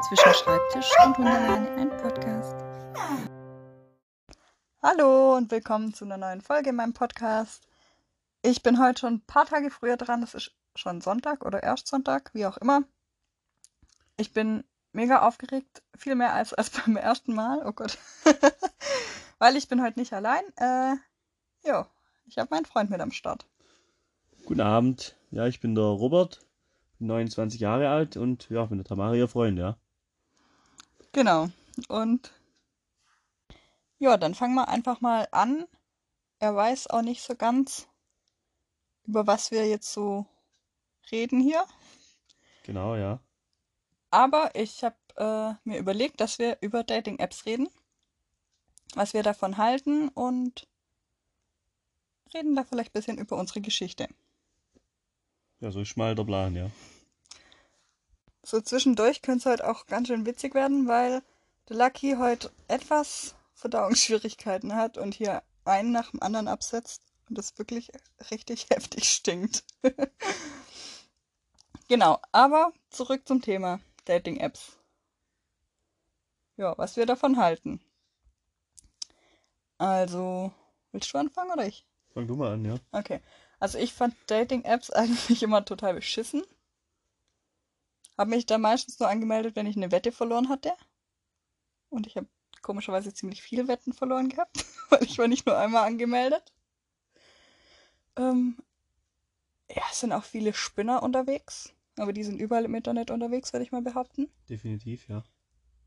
zwischen Schreibtisch und Hundeleine ein Podcast. Hallo und willkommen zu einer neuen Folge in meinem Podcast. Ich bin heute schon ein paar Tage früher dran. Das ist schon Sonntag oder Erstsonntag, wie auch immer. Ich bin mega aufgeregt, viel mehr als, als beim ersten Mal. Oh Gott. Weil ich bin heute nicht allein. Äh, jo, ich habe meinen Freund mit am Start. Guten Abend. Ja, ich bin der Robert, bin 29 Jahre alt und ja, bin der Tamara, ihr Freund, ja. Genau. Und ja, dann fangen wir einfach mal an. Er weiß auch nicht so ganz, über was wir jetzt so reden hier. Genau, ja. Aber ich habe äh, mir überlegt, dass wir über Dating-Apps reden, was wir davon halten und reden da vielleicht ein bisschen über unsere Geschichte. Ja, so ist mal der Plan, ja. So zwischendurch könnte es halt auch ganz schön witzig werden, weil der Lucky heute etwas Verdauungsschwierigkeiten hat und hier einen nach dem anderen absetzt und das wirklich richtig heftig stinkt. genau, aber zurück zum Thema Dating-Apps. Ja, was wir davon halten. Also, willst du anfangen oder ich? Fang du mal an, ja. Okay. Also ich fand Dating-Apps eigentlich immer total beschissen. Habe mich da meistens nur angemeldet, wenn ich eine Wette verloren hatte. Und ich habe komischerweise ziemlich viele Wetten verloren gehabt, weil ich war nicht nur einmal angemeldet. Ähm, ja, es sind auch viele Spinner unterwegs. Aber die sind überall im Internet unterwegs, würde ich mal behaupten. Definitiv, ja.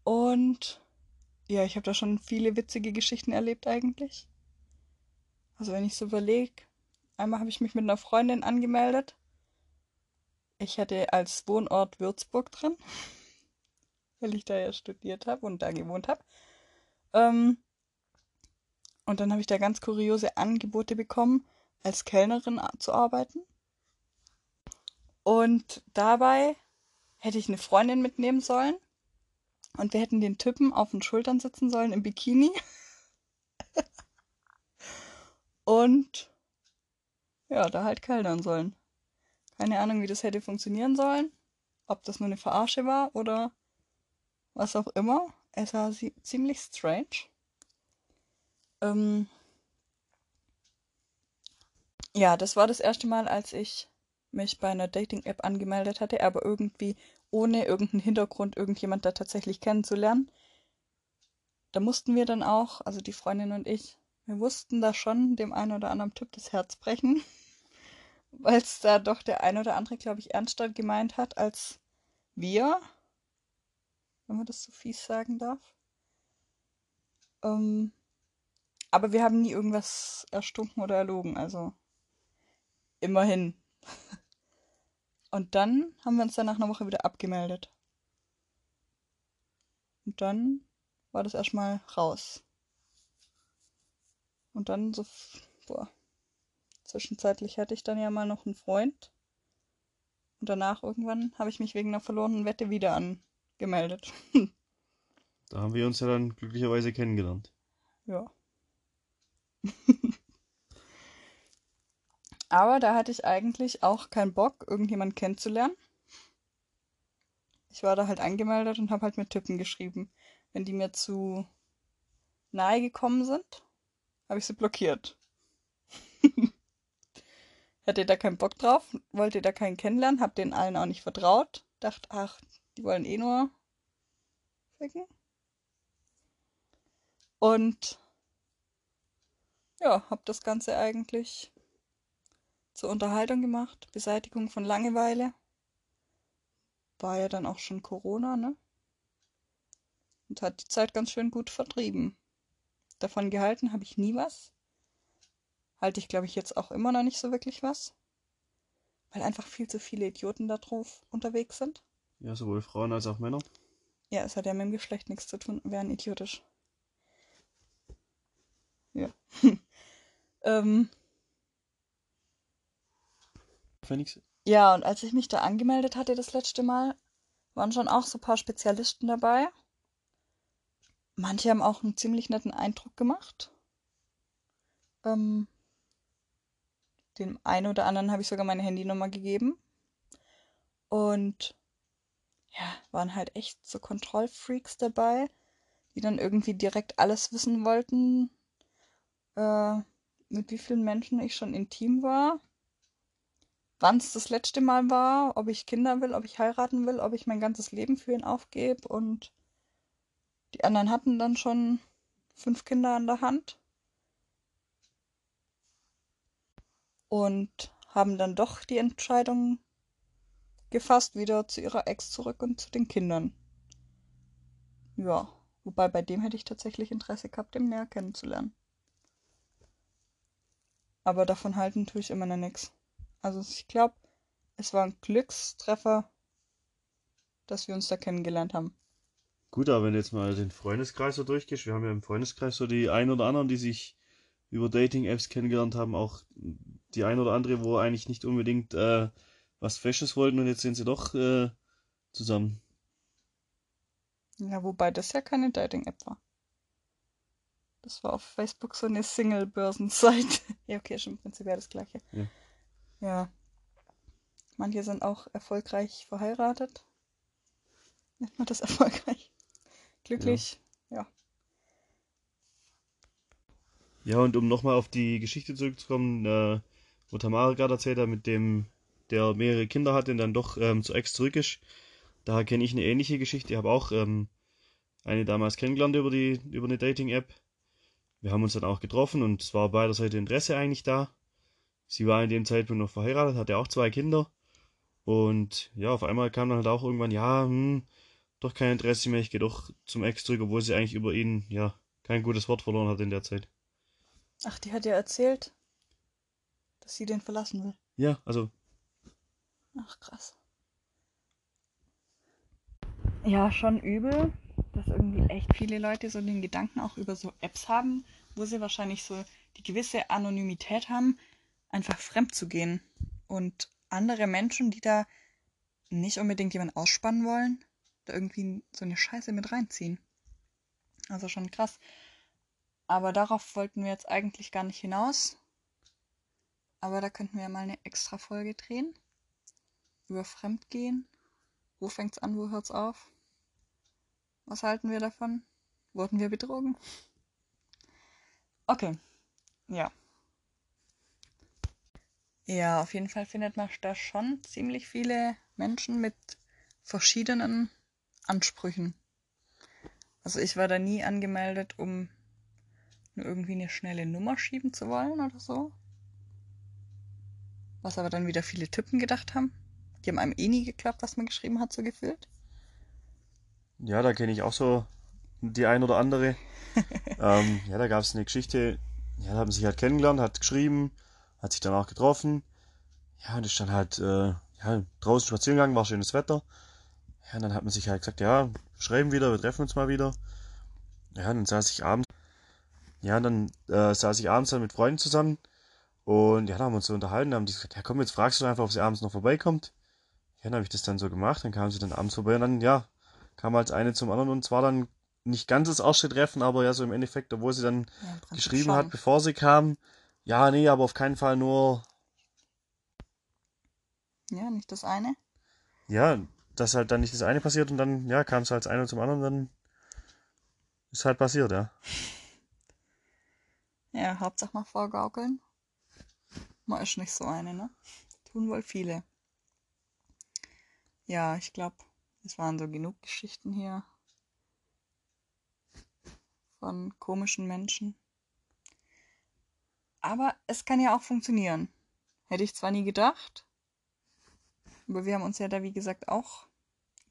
Und ja, ich habe da schon viele witzige Geschichten erlebt eigentlich. Also wenn ich so überlege, einmal habe ich mich mit einer Freundin angemeldet. Ich hatte als Wohnort Würzburg drin, weil ich da ja studiert habe und da gewohnt habe. Ähm, und dann habe ich da ganz kuriose Angebote bekommen, als Kellnerin zu arbeiten. Und dabei hätte ich eine Freundin mitnehmen sollen. Und wir hätten den Typen auf den Schultern sitzen sollen im Bikini. und ja, da halt kellnern sollen. Keine Ahnung, wie das hätte funktionieren sollen. Ob das nur eine Verarsche war oder was auch immer. Es war ziemlich strange. Ähm ja, das war das erste Mal, als ich mich bei einer Dating-App angemeldet hatte, aber irgendwie ohne irgendeinen Hintergrund, irgendjemand da tatsächlich kennenzulernen. Da mussten wir dann auch, also die Freundin und ich, wir wussten da schon dem einen oder anderen Typ das Herz brechen, weil es da doch der ein oder andere, glaube ich, ernster gemeint hat als wir, wenn man das so fies sagen darf. Ähm, aber wir haben nie irgendwas erstunken oder erlogen, also immerhin. Und dann haben wir uns dann nach einer Woche wieder abgemeldet. Und dann war das erstmal raus. Und dann so, boah, zwischenzeitlich hatte ich dann ja mal noch einen Freund. Und danach irgendwann habe ich mich wegen einer verlorenen Wette wieder angemeldet. da haben wir uns ja dann glücklicherweise kennengelernt. Ja. Aber da hatte ich eigentlich auch keinen Bock, irgendjemanden kennenzulernen. Ich war da halt angemeldet und habe halt mit Typen geschrieben. Wenn die mir zu nahe gekommen sind, habe ich sie blockiert. Hatte da keinen Bock drauf, wollte da keinen kennenlernen, hab den allen auch nicht vertraut. Dachte, ach, die wollen eh nur ficken. Und ja, hab das Ganze eigentlich zur Unterhaltung gemacht, Beseitigung von Langeweile. War ja dann auch schon Corona, ne? Und hat die Zeit ganz schön gut vertrieben. Davon gehalten habe ich nie was. Halte ich, glaube ich, jetzt auch immer noch nicht so wirklich was. Weil einfach viel zu viele Idioten da drauf unterwegs sind. Ja, sowohl Frauen als auch Männer. Ja, es hat ja mit dem Geschlecht nichts zu tun, wären idiotisch. Ja. ähm, Phoenix. Ja, und als ich mich da angemeldet hatte das letzte Mal, waren schon auch so ein paar Spezialisten dabei. Manche haben auch einen ziemlich netten Eindruck gemacht. Ähm, dem einen oder anderen habe ich sogar meine Handynummer gegeben. Und ja, waren halt echt so Kontrollfreaks dabei, die dann irgendwie direkt alles wissen wollten, äh, mit wie vielen Menschen ich schon intim war, wann es das letzte Mal war, ob ich Kinder will, ob ich heiraten will, ob ich mein ganzes Leben für ihn aufgebe und die anderen hatten dann schon fünf Kinder an der Hand und haben dann doch die Entscheidung gefasst, wieder zu ihrer Ex zurück und zu den Kindern. Ja, wobei bei dem hätte ich tatsächlich Interesse gehabt, den näher kennenzulernen. Aber davon halten tue ich immer noch nichts. Also ich glaube, es war ein Glückstreffer, dass wir uns da kennengelernt haben. Gut, aber wenn du jetzt mal den Freundeskreis so durchgehst, wir haben ja im Freundeskreis so die ein oder anderen, die sich über Dating-Apps kennengelernt haben, auch die ein oder andere, wo eigentlich nicht unbedingt äh, was Fesches wollten und jetzt sind sie doch äh, zusammen. Ja, wobei das ja keine Dating-App war. Das war auf Facebook so eine Single-Börsenseite. ja, okay, schon prinzipiell das gleiche. Ja. ja. Manche sind auch erfolgreich verheiratet. Nennt man das erfolgreich? Glücklich, ja. ja. Ja, und um nochmal auf die Geschichte zurückzukommen, äh, wo Tamara gerade erzählt hat, mit dem, der mehrere Kinder hat und dann doch ähm, zur Ex zurück ist, da kenne ich eine ähnliche Geschichte. Ich habe auch ähm, eine damals kennengelernt über die über eine Dating-App. Wir haben uns dann auch getroffen und es war beider Seite Interesse eigentlich da. Sie war in dem Zeitpunkt noch verheiratet, hatte auch zwei Kinder. Und ja, auf einmal kam dann halt auch irgendwann, ja, hm, doch kein Interesse mehr, ich gehe doch zum Ex zurück, obwohl sie eigentlich über ihn, ja, kein gutes Wort verloren hat in der Zeit. Ach, die hat ja erzählt, dass sie den verlassen will. Ja, also. Ach, krass. Ja, schon übel, dass irgendwie echt viele Leute so den Gedanken auch über so Apps haben, wo sie wahrscheinlich so die gewisse Anonymität haben, einfach fremd zu gehen. Und andere Menschen, die da nicht unbedingt jemanden ausspannen wollen, da irgendwie so eine Scheiße mit reinziehen. Also schon krass. Aber darauf wollten wir jetzt eigentlich gar nicht hinaus. Aber da könnten wir mal eine extra Folge drehen. Über Fremdgehen. Wo fängt's an, wo hört's auf? Was halten wir davon? Wurden wir betrogen? Okay. Ja. Ja, auf jeden Fall findet man da schon ziemlich viele Menschen mit verschiedenen Ansprüchen. Also ich war da nie angemeldet, um nur irgendwie eine schnelle Nummer schieben zu wollen oder so. Was aber dann wieder viele Typen gedacht haben. Die haben einem eh nie geklappt, was man geschrieben hat, so gefühlt. Ja, da kenne ich auch so die ein oder andere. ähm, ja, da gab es eine Geschichte, ja, da haben sie sich halt kennengelernt, hat geschrieben, hat sich dann auch getroffen. Ja, und ist dann halt äh, ja, draußen spazieren gegangen, war schönes Wetter. Ja, und dann hat man sich halt gesagt, ja, schreiben wieder, wir treffen uns mal wieder. Ja, und dann saß ich abends ja, dann äh, saß ich abends dann mit Freunden zusammen und ja, da haben wir uns so unterhalten, haben die gesagt, ja komm, jetzt fragst du einfach, ob sie abends noch vorbeikommt. Ja, dann habe ich das dann so gemacht, dann kam sie dann abends vorbei und dann, ja, kam als eine zum anderen und zwar dann nicht ganz das erste Treffen, aber ja, so im Endeffekt, obwohl sie dann ja, geschrieben schon. hat, bevor sie kam, ja, nee, aber auf keinen Fall nur. Ja, nicht das eine. Ja, dass halt dann nicht das eine passiert und dann, ja, kam es halt als eine zum anderen, dann ist halt passiert, ja. Ja, Hauptsache mal vorgaukeln. Man ist nicht so eine, ne? Tun wohl viele. Ja, ich glaube, es waren so genug Geschichten hier von komischen Menschen. Aber es kann ja auch funktionieren. Hätte ich zwar nie gedacht, aber wir haben uns ja da, wie gesagt, auch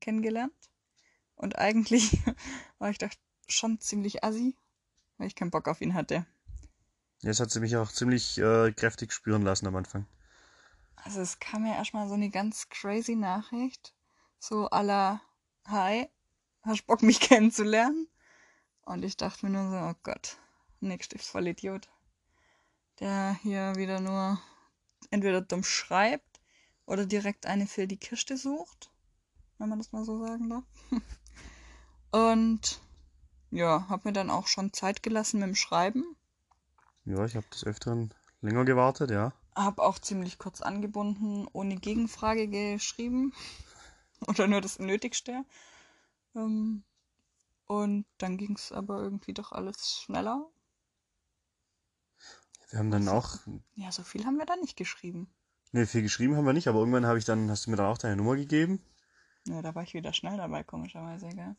kennengelernt. Und eigentlich war ich doch schon ziemlich assi, weil ich keinen Bock auf ihn hatte. Jetzt hat sie mich auch ziemlich äh, kräftig spüren lassen am Anfang. Also es kam ja erstmal so eine ganz crazy Nachricht. So aller Hi, hast Bock mich kennenzulernen? Und ich dachte mir nur so, oh Gott, nächster Vollidiot. Der hier wieder nur entweder dumm schreibt oder direkt eine für die Kiste sucht. Wenn man das mal so sagen darf. Und ja, hab mir dann auch schon Zeit gelassen mit dem Schreiben. Ja, ich habe des Öfteren länger gewartet, ja. Hab auch ziemlich kurz angebunden, ohne Gegenfrage geschrieben. oder nur das Nötigste. Ähm, und dann ging es aber irgendwie doch alles schneller. Wir haben dann auch, Ja, so viel haben wir da nicht geschrieben. ne, viel geschrieben haben wir nicht, aber irgendwann habe ich dann, hast du mir dann auch deine Nummer gegeben. Ja, da war ich wieder schnell dabei, komischerweise, gell?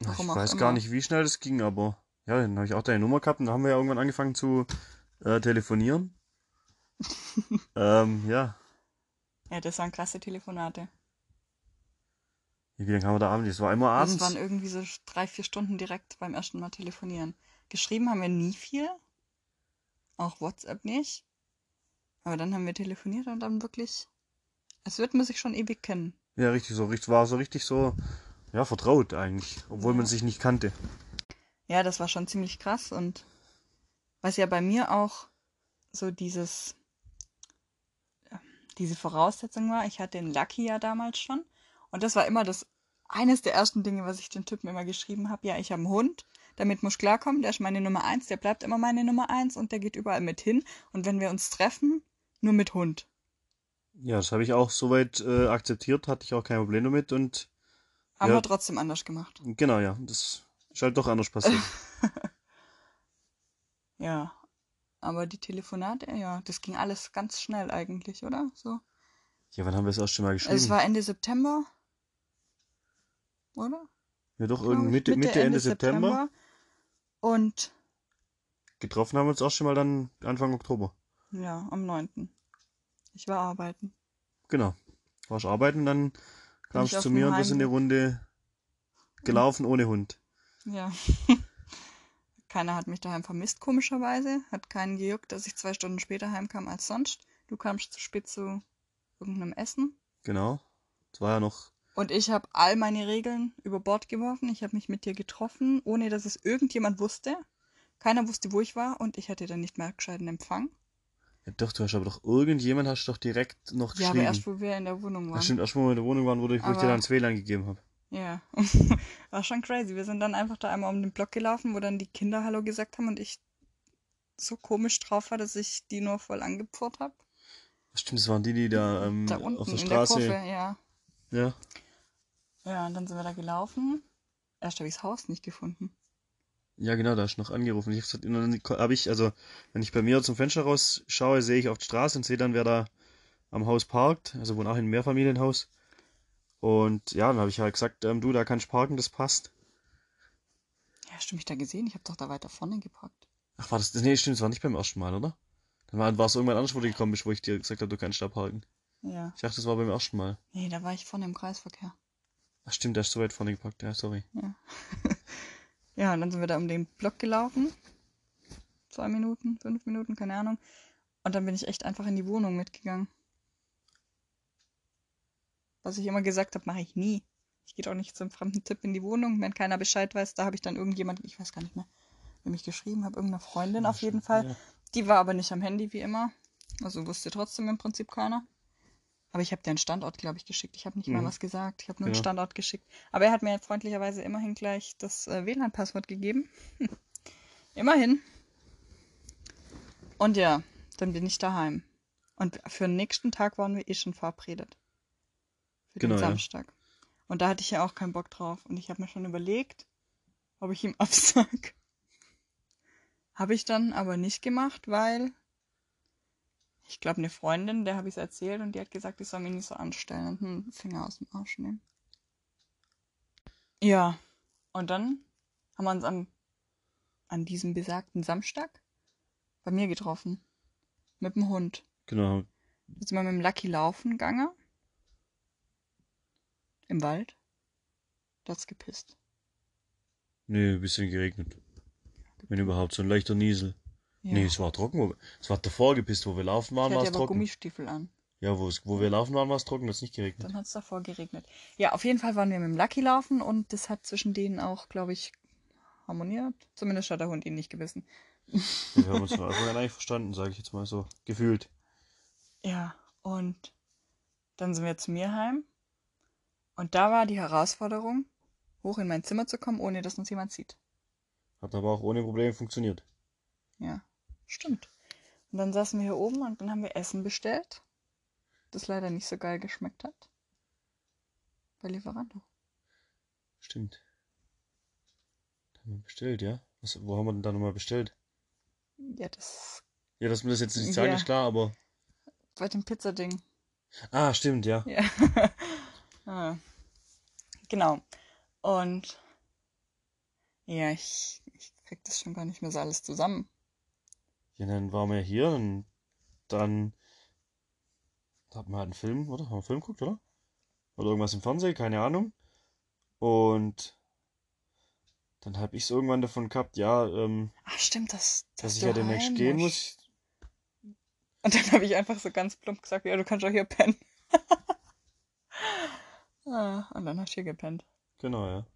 Ich Warum auch weiß immer. gar nicht, wie schnell das ging, aber ja, dann habe ich auch deine Nummer gehabt und dann haben wir ja irgendwann angefangen zu äh, telefonieren. ähm, ja. Ja, das waren klasse Telefonate. Wie lange haben wir da abends? Das war immer abends. Das waren irgendwie so drei, vier Stunden direkt beim ersten Mal telefonieren. Geschrieben haben wir nie viel. Auch WhatsApp nicht. Aber dann haben wir telefoniert und dann wirklich. Es wird man sich schon ewig kennen. Ja, richtig so, war so richtig so, ja, vertraut eigentlich, obwohl Ja. man sich nicht kannte. Ja, das war schon ziemlich krass und was ja bei mir auch so dieses, diese Voraussetzung war, ich hatte den Lucky ja damals schon und das war immer das, eines der ersten Dinge, was ich den Typen immer geschrieben habe, ja, ich habe einen Hund, damit muss ich klarkommen, der ist meine Nummer eins, der bleibt immer meine Nummer eins und der geht überall mit hin und wenn wir uns treffen, nur mit Hund. Ja, das habe ich auch soweit äh, akzeptiert, hatte ich auch kein Problem damit und Haben Ja. wir trotzdem anders gemacht. genau, ja, das ist halt doch anders passiert. Ja, aber die Telefonate, ja, das ging alles ganz schnell eigentlich, oder? So. ja, wann haben wir das erste Mal geschrieben? Also Es war Ende September, oder? ja, doch, irgendwie. Mitte, Mitte, Ende September. Und Getroffen haben wir uns das erste Mal dann Anfang Oktober. ja, am 9. Ich war arbeiten. Genau. Warst arbeiten, dann kamst du zu mir und wir sind eine. Runde gelaufen ohne Hund. Ja. Keiner hat mich daheim vermisst, komischerweise. Hat keinen gejuckt, dass ich zwei Stunden später heimkam als sonst. Du kamst zu spät zu irgendeinem Essen. Genau. Das war ja noch, Und ich habe all meine Regeln über Bord geworfen. Ich habe mich mit dir getroffen, ohne dass es irgendjemand wusste. Keiner wusste, wo ich war und ich hatte dann nicht mehr gescheiten Empfang. ja doch, du hast aber doch, irgendjemand hast du doch direkt noch Ja, aber geschrieben. erst, wo wir in der Wohnung Ja, waren. stimmt, erst wo wir in der Wohnung waren, wo, ich- wo ich dir dann das WLAN gegeben habe. Ja, war schon crazy. Wir sind dann einfach da einmal um den Block gelaufen, wo dann die Kinder Hallo gesagt haben und ich so komisch drauf war, dass ich die nur voll angepfurrt habe. Stimmt, das waren die, die da, ähm, Da unten auf der in Straße. der Kurve, ja. ja. Ja, und dann sind wir da gelaufen. Erst habe ich das Haus nicht gefunden. Ja, genau, da hast du noch angerufen. Ich hab und dann habe ich, also, wenn ich bei mir zum Fenster rausschaue, sehe ich auf die Straße und sehe dann, wer da am Haus parkt. Also wohne auch in einem Mehrfamilienhaus. Und ja, dann habe ich halt gesagt, ähm, du, da kannst du parken, das passt. Ja, hast du mich da gesehen? Ich habe doch da weiter vorne geparkt. Ach, war das, nee, stimmt, das war nicht beim ersten Mal, oder? Dann war, war es irgendwann anders, wo du gekommen bist, wo ich dir gesagt habe, du kannst da parken. Ja. Ich dachte, das war beim ersten Mal. Nee, da war ich vorne im Kreisverkehr. Ach, stimmt, da ist so weit vorne geparkt. Ja, sorry. Ja, und dann sind wir da um den Block gelaufen. Zwei Minuten, fünf Minuten, keine Ahnung. Und dann bin ich echt einfach in die Wohnung mitgegangen. Was ich immer gesagt habe, mache ich nie. Ich gehe doch nicht zum fremden Tipp in die Wohnung, wenn keiner Bescheid weiß. Da habe ich dann irgendjemand, ich weiß gar nicht mehr, wem ich geschrieben habe, irgendeine Freundin auf jeden Fall. Ja. Die war aber nicht am Handy wie immer. Also wusste trotzdem im Prinzip keiner. Aber ich habe dir einen Standort, glaube ich, geschickt. Ich habe nicht mal Mhm. was gesagt. Ich habe nur einen Genau. Standort geschickt. Aber er hat mir freundlicherweise immerhin gleich das äh, WLAN-Passwort gegeben. immerhin. Und ja, dann bin ich daheim. Und für den nächsten Tag waren wir eh schon verabredet. Für Genau, den ja. Samstag. Und da hatte ich ja auch keinen Bock drauf. Und ich habe mir schon überlegt, ob ich ihm absag. Habe ich dann aber nicht gemacht, weil ich glaube, eine Freundin, der habe ich es erzählt und die hat gesagt, ich soll mich nicht so anstellen und einen Finger aus dem Arsch nehmen. Ja, und dann haben wir uns am, an diesem besagten Samstag bei mir getroffen. Mit dem Hund. Genau. Jetzt sind wir mit dem Lucky laufen gegangen. Im Wald. Da hat's gepisst. Nee, ein bisschen geregnet. Wenn überhaupt, so ein leichter Niesel. Ja. Nee, es war trocken. wo- Es war davor gepisst, wo wir laufen waren, war es trocken. Gummistiefel an. Ja, wo, es, wo wir laufen waren, war es trocken, das ist nicht geregnet. Dann hat es davor geregnet. Ja, auf jeden Fall waren wir mit dem Lucky laufen und das hat zwischen denen auch, glaube ich, harmoniert. Zumindest hat der Hund ihn nicht gewissen. Wir haben uns von Anfang an eigentlich verstanden, sage ich jetzt mal so. Gefühlt. Ja, und dann sind wir zu mir heim. Und da war die Herausforderung, hoch in mein Zimmer zu kommen, ohne dass uns jemand sieht. Hat aber auch ohne Probleme funktioniert. Ja, stimmt. Und dann saßen wir hier oben und dann haben wir Essen bestellt, das leider nicht so geil geschmeckt hat. Bei Lieferando. Stimmt. Da haben wir bestellt, ja? Was, wo haben wir denn da nochmal bestellt? Ja, das Ja, dass mir das jetzt nicht sagen, Ja. ist klar, aber. bei dem Pizzading. Ah, stimmt, ja. Ja. ah. Genau. Und ja, ich, ich krieg das schon gar nicht mehr so alles zusammen. Ja, dann waren wir hier und dann hatten wir halt einen Film, oder? Haben wir einen Film geguckt, oder? Oder irgendwas im Fernsehen, keine Ahnung. Und dann habe ich es irgendwann davon gehabt, ja, ähm, Ach, stimmt, das, dass ich du ja demnächst gehen muss. Und dann habe ich einfach so ganz plump gesagt, ja, du kannst doch hier pennen. ah, und dann hast du hier gepennt. Genau, ja.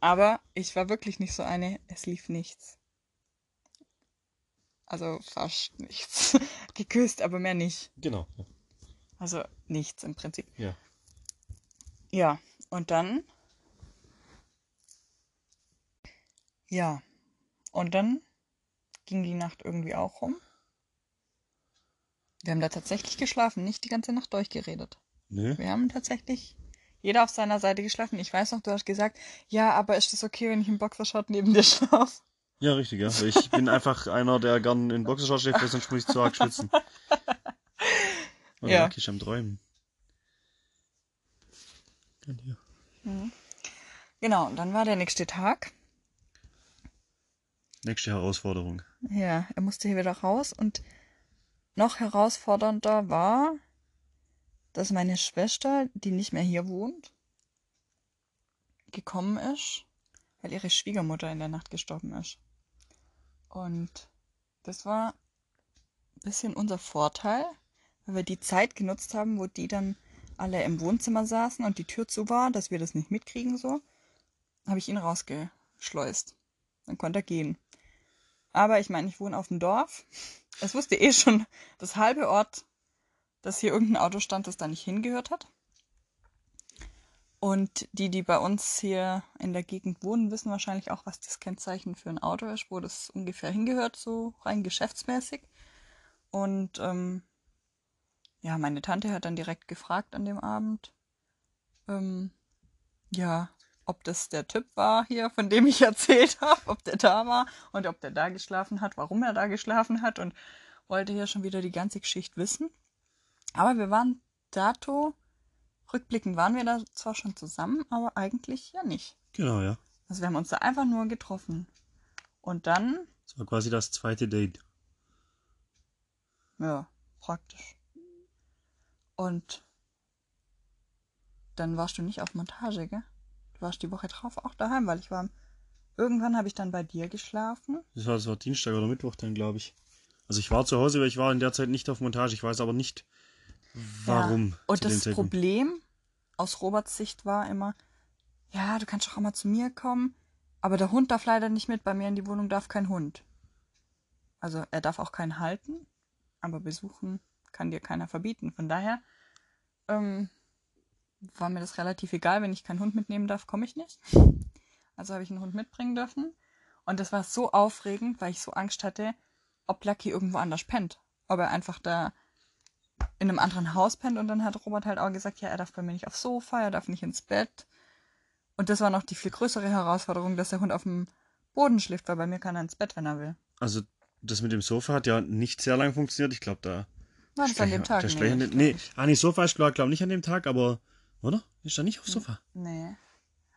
Aber ich war wirklich nicht so eine, es lief nichts. Also fast nichts. Geküsst, aber mehr nicht. Genau. Ja. Also nichts im Prinzip. ja. Ja, und dann. Ja, und dann ging die Nacht irgendwie auch rum. Wir haben da tatsächlich geschlafen, nicht die ganze Nacht durchgeredet. Nö. Wir haben tatsächlich jeder auf seiner Seite geschlafen. Ich weiß noch, du hast gesagt, ja, aber ist das okay, wenn ich im Boxershort neben dir schlafe? Ja, richtig, ja. Ich bin einfach einer, der gern in Boxershorts schläft, weil sonst muss ich zu arg schwitzen. Oder Ja. ja. ich am Träumen. Und hier. Genau, und dann war der nächste Tag. Nächste Herausforderung. Ja, er musste hier wieder raus und noch herausfordernder war, dass meine Schwester, die nicht mehr hier wohnt, gekommen ist, weil ihre Schwiegermutter in der Nacht gestorben ist. Und das war ein bisschen unser Vorteil, weil wir die Zeit genutzt haben, wo die dann alle im Wohnzimmer saßen und die Tür zu war, dass wir das nicht mitkriegen so, habe ich ihn rausgeschleust. Dann konnte er gehen. Aber ich meine, ich wohne auf dem Dorf. Es wusste eh schon das halbe Ort, dass hier irgendein Auto stand, das da nicht hingehört hat. Und die, die bei uns hier in der Gegend wohnen, wissen wahrscheinlich auch, was das Kennzeichen für ein Auto ist, wo das ungefähr hingehört, so rein geschäftsmäßig. Und ähm, ja, meine Tante hat dann direkt gefragt an dem Abend, ähm, ja, ob das der Typ war hier, von dem ich erzählt habe, ob der da war und ob der da geschlafen hat, warum er da geschlafen hat und wollte hier schon wieder die ganze Geschichte wissen. Aber wir waren dato, rückblickend waren wir da zwar schon zusammen, aber eigentlich ja nicht. Genau, ja. Also wir haben uns da einfach nur getroffen. Und dann, Das war quasi das zweite Date. ja, praktisch. Und dann warst du nicht auf Montage, gell? Du warst die Woche drauf auch daheim, weil ich war. Irgendwann habe ich dann bei dir geschlafen. Das war, das war Dienstag oder Mittwoch dann, glaube ich. Also ich war zu Hause, weil ich war in der Zeit nicht auf Montage. Ich weiß aber nicht, warum. Ja. Und das. Problem aus Roberts Sicht war immer, ja, du kannst doch auch mal zu mir kommen, aber der Hund darf leider nicht mit. Bei mir in die Wohnung darf kein Hund. Also er darf auch keinen halten, aber besuchen kann dir keiner verbieten. Von daher ähm, war mir das relativ egal. Wenn ich keinen Hund mitnehmen darf, komme ich nicht. Also habe ich einen Hund mitbringen dürfen. Und das war so aufregend, weil ich so Angst hatte, ob Lucky irgendwo anders pennt. Ob er einfach da in einem anderen Haus pennt. Und dann hat Robert halt auch gesagt, ja, er darf bei mir nicht aufs Sofa, er darf nicht ins Bett. Und das war noch die viel größere Herausforderung, dass der Hund auf dem Boden schläft, weil bei mir kann er ins Bett, wenn er will. Also das mit dem Sofa hat ja nicht sehr lange funktioniert. Ich glaube, da. War das an dem Tag? Der Nee, ich glaub nee, nicht. ah, nee, Sofa ist glaube glaub nicht an dem Tag, aber. Oder? Ist da nicht aufs Sofa? Nee.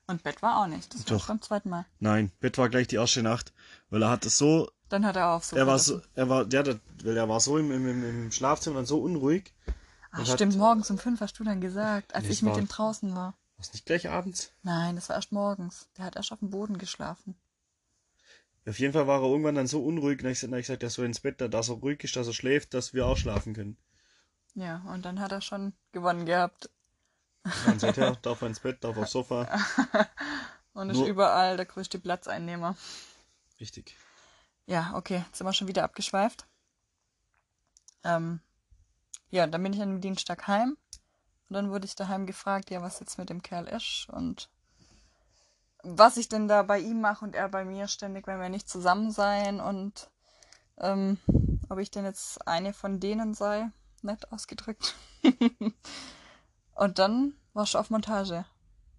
Und Bett war auch nicht. Das war Doch. beim zweiten Mal. Nein, Bett war gleich die erste Nacht, weil er hat es so, Dann hat er auch so. er war so, er war, der, der, weil er war so im, im, im Schlafzimmer dann so unruhig. Ah, und hat- stimmt, morgens um fünf hast du dann gesagt, als Nee, ich es mit war- dem draußen war. Was nicht gleich abends? Nein, das war erst morgens. Der hat erst auf dem Boden geschlafen. Auf jeden Fall war er irgendwann dann so unruhig, und dann ich dann hab ich gesagt, er soll ins Bett, da- dass er ruhig ist, dass er schläft, dass wir auch schlafen können. Ja, und dann hat er schon gewonnen gehabt. Und seither darf er ins Bett, darf aufs Sofa. Und ist Nur- überall der größte Platzeinnehmer. Richtig. Ja, okay, jetzt sind wir schon wieder abgeschweift. Ähm, ja, dann bin ich am Dienstag heim. Und dann wurde ich daheim gefragt, ja, was jetzt mit dem Kerl ist und was ich denn da bei ihm mache und er bei mir ständig, wenn wir nicht zusammen seien und ähm, ob ich denn jetzt eine von denen sei, nett ausgedrückt. und dann warst du auf Montage.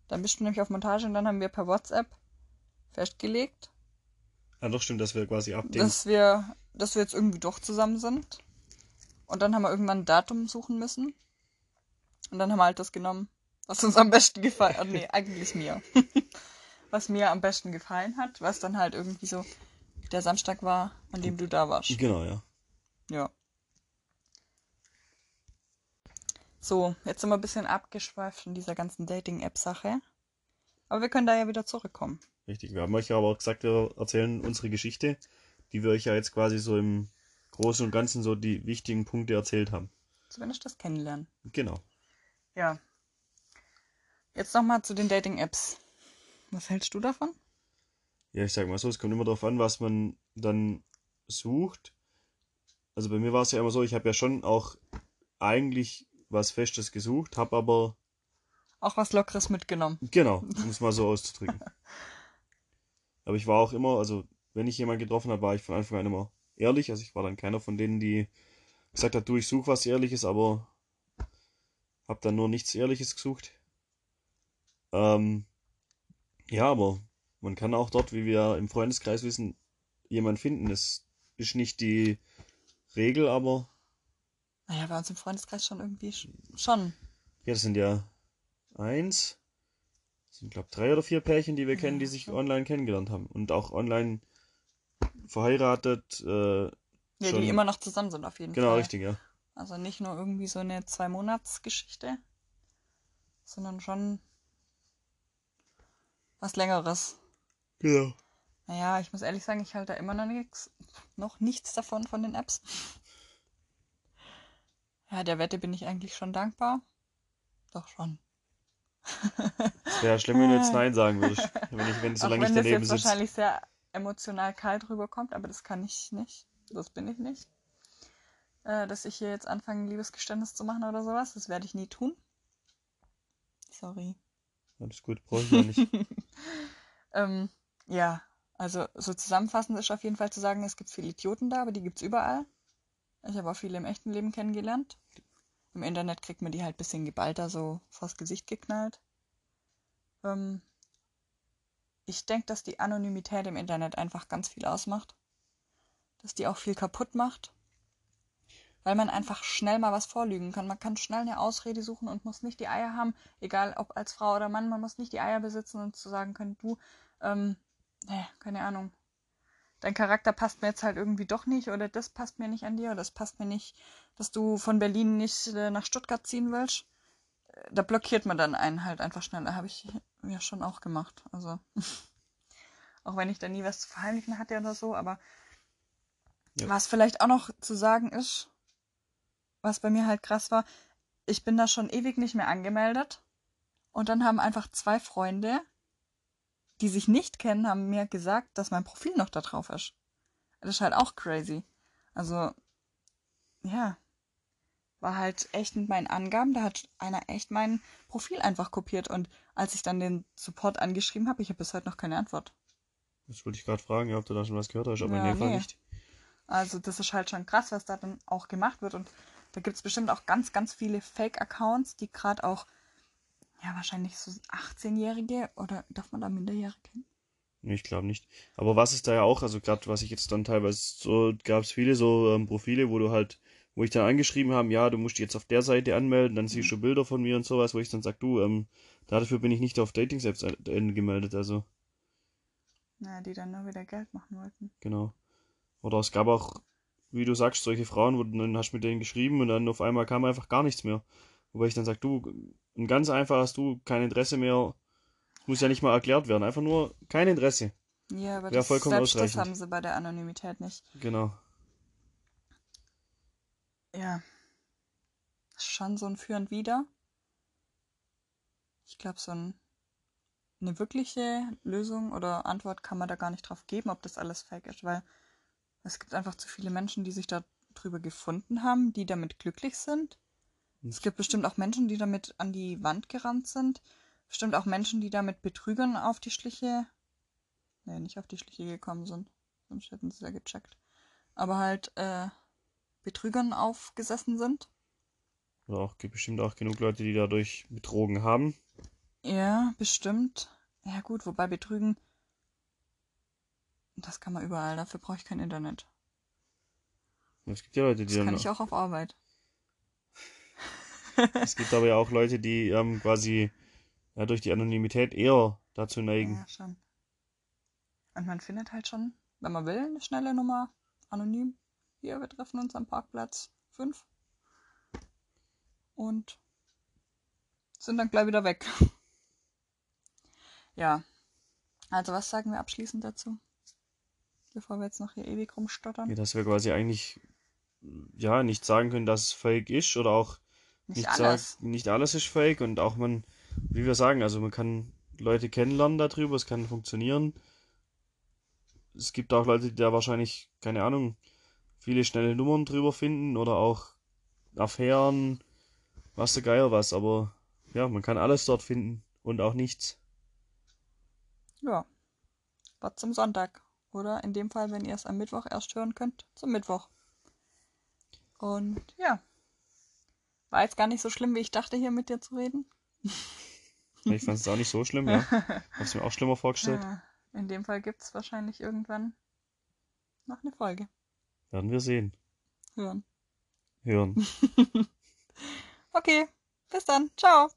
Dann bist du nämlich auf Montage und dann haben wir per WhatsApp festgelegt, Ah, doch stimmt, dass wir quasi abdenken. dass wir, dass wir jetzt irgendwie doch zusammen sind. Und dann haben wir irgendwann ein Datum suchen müssen. Und dann haben wir halt das genommen, was uns am besten gefallen hat. Nee, eigentlich mir. was mir am besten gefallen hat, was dann halt irgendwie so der Samstag war, an dem du da warst. Genau, ja. Ja. So, jetzt sind wir ein bisschen abgeschweift von dieser ganzen Dating-App-Sache. Aber wir können da ja wieder zurückkommen. Richtig. Wir haben euch ja aber auch gesagt, wir erzählen unsere Geschichte, die wir euch ja jetzt quasi so im Großen und Ganzen so die wichtigen Punkte erzählt haben. Zumindest das Kennenlernen. Genau. Ja. Jetzt nochmal zu den Dating-Apps. Was hältst du davon? Ja, ich sag mal so, es kommt immer darauf an, was man dann sucht. Also bei mir war es ja immer so, ich habe ja schon auch eigentlich was Festes gesucht, habe aber, Auch was Lockeres mitgenommen. genau, um es mal so auszudrücken. Aber ich war auch immer, also wenn ich jemanden getroffen habe, war ich von Anfang an immer ehrlich. Also ich war dann keiner von denen, die gesagt hat, du, ich suche was Ehrliches, aber habe dann nur nichts Ehrliches gesucht. Ähm, ja, aber man kann auch dort, wie wir im Freundeskreis wissen, jemanden finden. Das ist nicht die Regel, aber Naja, bei uns im Freundeskreis schon irgendwie sch- schon. ja, das sind ja eins, sind glaube drei oder vier Pärchen, die wir kennen, die sich online kennengelernt haben und auch online verheiratet. Äh, Ja, Schon. die immer noch zusammen sind auf jeden genau, Fall. richtig, ja. Also nicht nur irgendwie so eine Zwei-Monats-Geschichte, sondern schon was Längeres. Genau. Naja, ich muss ehrlich sagen, ich halte da immer noch nichts, noch nichts davon von den Apps. Ja, der Wette bin ich eigentlich schon dankbar. Doch schon. Es wäre schlimm, wenn du jetzt Nein sagen würdest. Wenn ich, wenn, Auch solange ich wenn das daneben jetzt sitze. wahrscheinlich sehr emotional kalt rüberkommt, aber das kann ich nicht. Das bin ich nicht. Äh, dass ich hier jetzt anfange, ein Liebesgeständnis zu machen oder sowas, das werde ich nie tun. Sorry. Alles gut, brauche ich nicht. Ähm, ja, also so zusammenfassend ist auf jeden Fall zu sagen, es gibt viele Idioten da, aber die gibt's überall. Ich habe auch viele im echten Leben kennengelernt. Im Internet kriegt man die halt ein bisschen geballter so vors Gesicht geknallt. Ähm, ich denke, dass die Anonymität im Internet einfach ganz viel ausmacht. Dass die auch viel kaputt macht. Weil man einfach schnell mal was vorlügen kann. Man kann schnell eine Ausrede suchen und muss nicht die Eier haben, egal ob als Frau oder Mann, man muss nicht die Eier besitzen und zu sagen können, du, ähm, nee, keine Ahnung. Dein Charakter passt mir jetzt halt irgendwie doch nicht oder das passt mir nicht an dir oder das passt mir nicht, dass du von Berlin nicht äh, nach Stuttgart ziehen willst. Äh, Da blockiert man dann einen halt einfach schnell. Da habe ich ja schon auch gemacht. Also, auch wenn ich da nie was zu verheimlichen hatte oder so, aber Ja. was vielleicht auch noch zu sagen ist, was bei mir halt krass war, ich bin da schon ewig nicht mehr angemeldet. Und dann haben einfach zwei Freunde, die sich nicht kennen, haben mir gesagt, dass mein Profil noch da drauf ist. Das ist halt auch crazy. Also, ja. War halt echt mit meinen Angaben, da hat einer echt mein Profil einfach kopiert. Und als ich dann den Support angeschrieben habe, ich habe bis heute noch keine Antwort. Das wollte ich gerade fragen, ob du da schon was gehört hast, aber Ja, in dem Fall nee. nicht. Also das ist halt schon krass, was da dann auch gemacht wird. Und da gibt es bestimmt auch ganz, ganz viele Fake-Accounts, die gerade auch, ja, wahrscheinlich so 18-Jährige oder darf man da Minderjährige kennen? Nee, Ich glaube nicht. Aber was ist da ja auch, also gerade was ich jetzt dann teilweise so, gab es viele so ähm, Profile, wo du halt, wo ich dann angeschrieben haben, ja, du musst dich jetzt auf der Seite anmelden, dann siehst du Bilder von mir und sowas, wo ich dann sag, du, ähm, dafür bin ich nicht auf Dating-Apps an- gemeldet, also Ja, die dann nur wieder Geld machen wollten. genau. Oder es gab auch, wie du sagst, solche Frauen, wo du dann hast mit denen geschrieben und dann auf einmal kam einfach gar nichts mehr. Wobei ich dann sag, du, ganz einfach hast du kein Interesse mehr, muss ja nicht mal erklärt werden, einfach nur kein Interesse. Ja, aber Ja, das, vollkommen selbst das haben sie bei der Anonymität nicht. Genau. Ja. Schon so ein Für und Wider. Ich glaube, so ein, eine wirkliche Lösung oder Antwort kann man da gar nicht drauf geben, ob das alles fake ist, weil es gibt einfach zu viele Menschen, die sich da drüber gefunden haben, die damit glücklich sind. Es gibt bestimmt auch Menschen, die damit an die Wand gerannt sind. Bestimmt auch Menschen, die da mit Betrügern auf die Schliche. Nee, nicht auf die Schliche gekommen sind. Sonst hätten sie ja gecheckt. Aber halt, äh, Betrügern aufgesessen sind. Oder auch gibt bestimmt auch genug Leute, die dadurch betrogen haben. Ja, bestimmt. Ja gut, wobei betrügen, das kann man überall. Dafür brauche ich kein Internet. Es gibt ja Leute, die Das kann dann, ich auch auf Arbeit. es gibt aber ja auch Leute, die ähm, quasi ja, durch die Anonymität eher dazu neigen. Ja, schon. Und man findet halt schon, wenn man will, eine schnelle Nummer, anonym. Hier, wir treffen uns am Parkplatz 5. Und sind dann gleich wieder weg. Ja. Also, was sagen wir abschließend dazu? Bevor wir jetzt noch hier ewig rumstottern. Ja, dass wir quasi eigentlich ja nicht sagen können, dass es fake ist oder auch Nicht nicht alles. Sagt, nicht alles ist fake und auch man, wie wir sagen, also man kann Leute kennenlernen darüber, es kann funktionieren. Es gibt auch Leute, die da wahrscheinlich, keine Ahnung, viele schnelle Nummern drüber finden oder auch Affären, was der Geier was, aber ja, man kann alles dort finden und auch nichts. Ja. Was zum Sonntag. Oder in dem Fall, wenn ihr es am Mittwoch erst hören könnt, zum Mittwoch. Und ja. War jetzt gar nicht so schlimm, wie ich dachte, hier mit dir zu reden. Ich fand es auch nicht so schlimm, ja. Hab's mir auch schlimmer vorgestellt. Ja, in dem Fall gibt es wahrscheinlich irgendwann noch eine Folge. Werden wir sehen. Hören. Hören. Okay, bis dann. Ciao.